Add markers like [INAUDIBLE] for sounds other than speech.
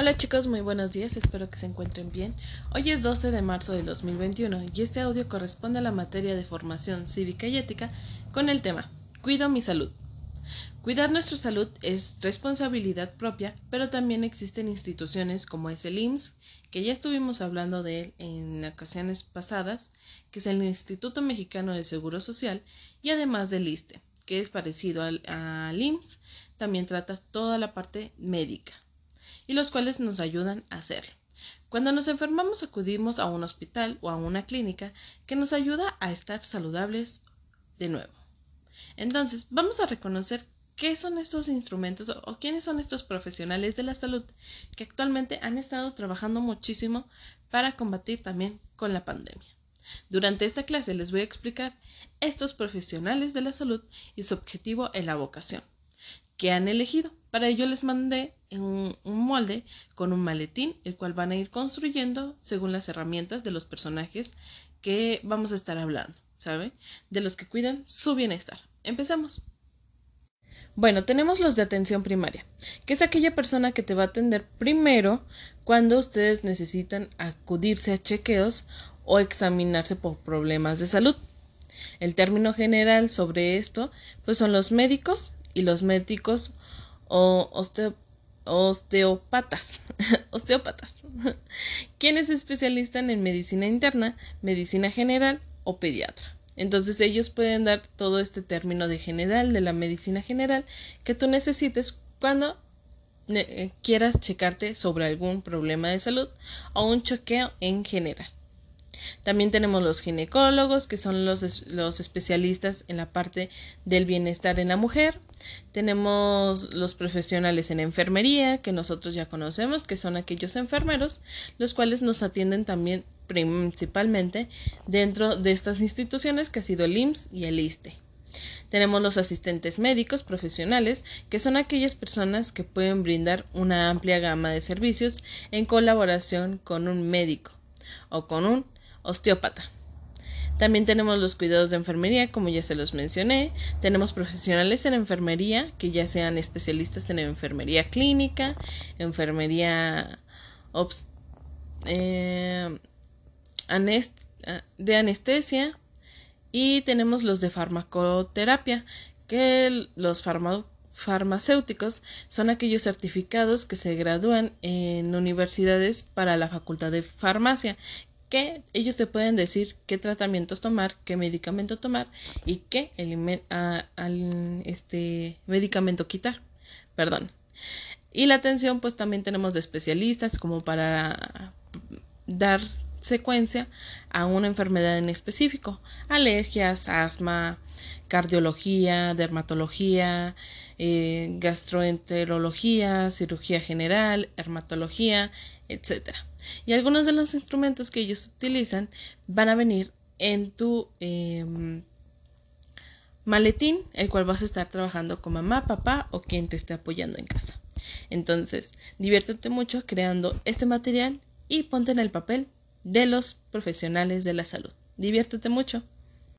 Hola chicos, muy buenos días, espero que se encuentren bien. Hoy es 12 de marzo de 2021 y este audio corresponde a la materia de formación cívica y ética con el tema Cuido mi salud. Cuidar nuestra salud es responsabilidad propia, pero también existen instituciones como es el IMSS, que ya estuvimos hablando de él en ocasiones pasadas, que es el Instituto Mexicano de Seguro Social, y además del ISTE, que es parecido al, al IMSS, también trata toda la parte médica y los cuales nos ayudan a hacerlo. Cuando nos enfermamos acudimos a un hospital o a una clínica que nos ayuda a estar saludables de nuevo. Entonces, vamos a reconocer qué son estos instrumentos o, quiénes son estos profesionales de la salud que actualmente han estado trabajando muchísimo para combatir también con la pandemia. Durante esta clase les voy a explicar estos profesionales de la salud y su objetivo en la vocación que han elegido. Para ello les mandé un, molde con un maletín, el cual van a ir construyendo según las herramientas de los personajes que vamos a estar hablando, ¿sabe? De los que cuidan su bienestar. Empezamos. Bueno, tenemos los de atención primaria, que es aquella persona que te va a atender primero cuando ustedes necesitan acudirse a chequeos o examinarse por problemas de salud. El término general sobre esto, pues son los médicos, y los médicos o osteópatas, [LAUGHS] osteópatas, quienes se especializan en medicina interna, medicina general o pediatra. Entonces ellos pueden dar todo este término de general, de la medicina general, que tú necesites cuando eh, quieras checarte sobre algún problema de salud o un chequeo en general. También tenemos los ginecólogos, que son los, los especialistas en la parte del bienestar en la mujer. Tenemos los profesionales en enfermería, que nosotros ya conocemos, que son aquellos enfermeros, los cuales nos atienden también principalmente dentro de estas instituciones que ha sido el IMSS y el ISTE. Tenemos los asistentes médicos profesionales, que son aquellas personas que pueden brindar una amplia gama de servicios en colaboración con un médico o con un osteópata. También tenemos los cuidados de enfermería, como ya se los mencioné. Tenemos profesionales en enfermería, que ya sean especialistas en enfermería clínica, enfermería eh, de anestesia. Y tenemos los de farmacoterapia, que los farmacéuticos son aquellos certificados que se gradúan en universidades para la facultad de farmacia, que ellos te pueden decir qué tratamientos tomar, qué medicamento tomar y qué este medicamento quitar. Perdón. Y la atención, pues también tenemos de especialistas como para dar secuencia a una enfermedad en específico, alergias, asma, cardiología, dermatología, eh, gastroenterología, cirugía general, hermatología, etc. Y algunos de los instrumentos que ellos utilizan van a venir en tu em, maletín, el cual vas a estar trabajando con mamá, papá o quien te esté apoyando en casa. Entonces, diviértete mucho creando este material y ponte en el papel de los profesionales de la salud. Diviértete mucho.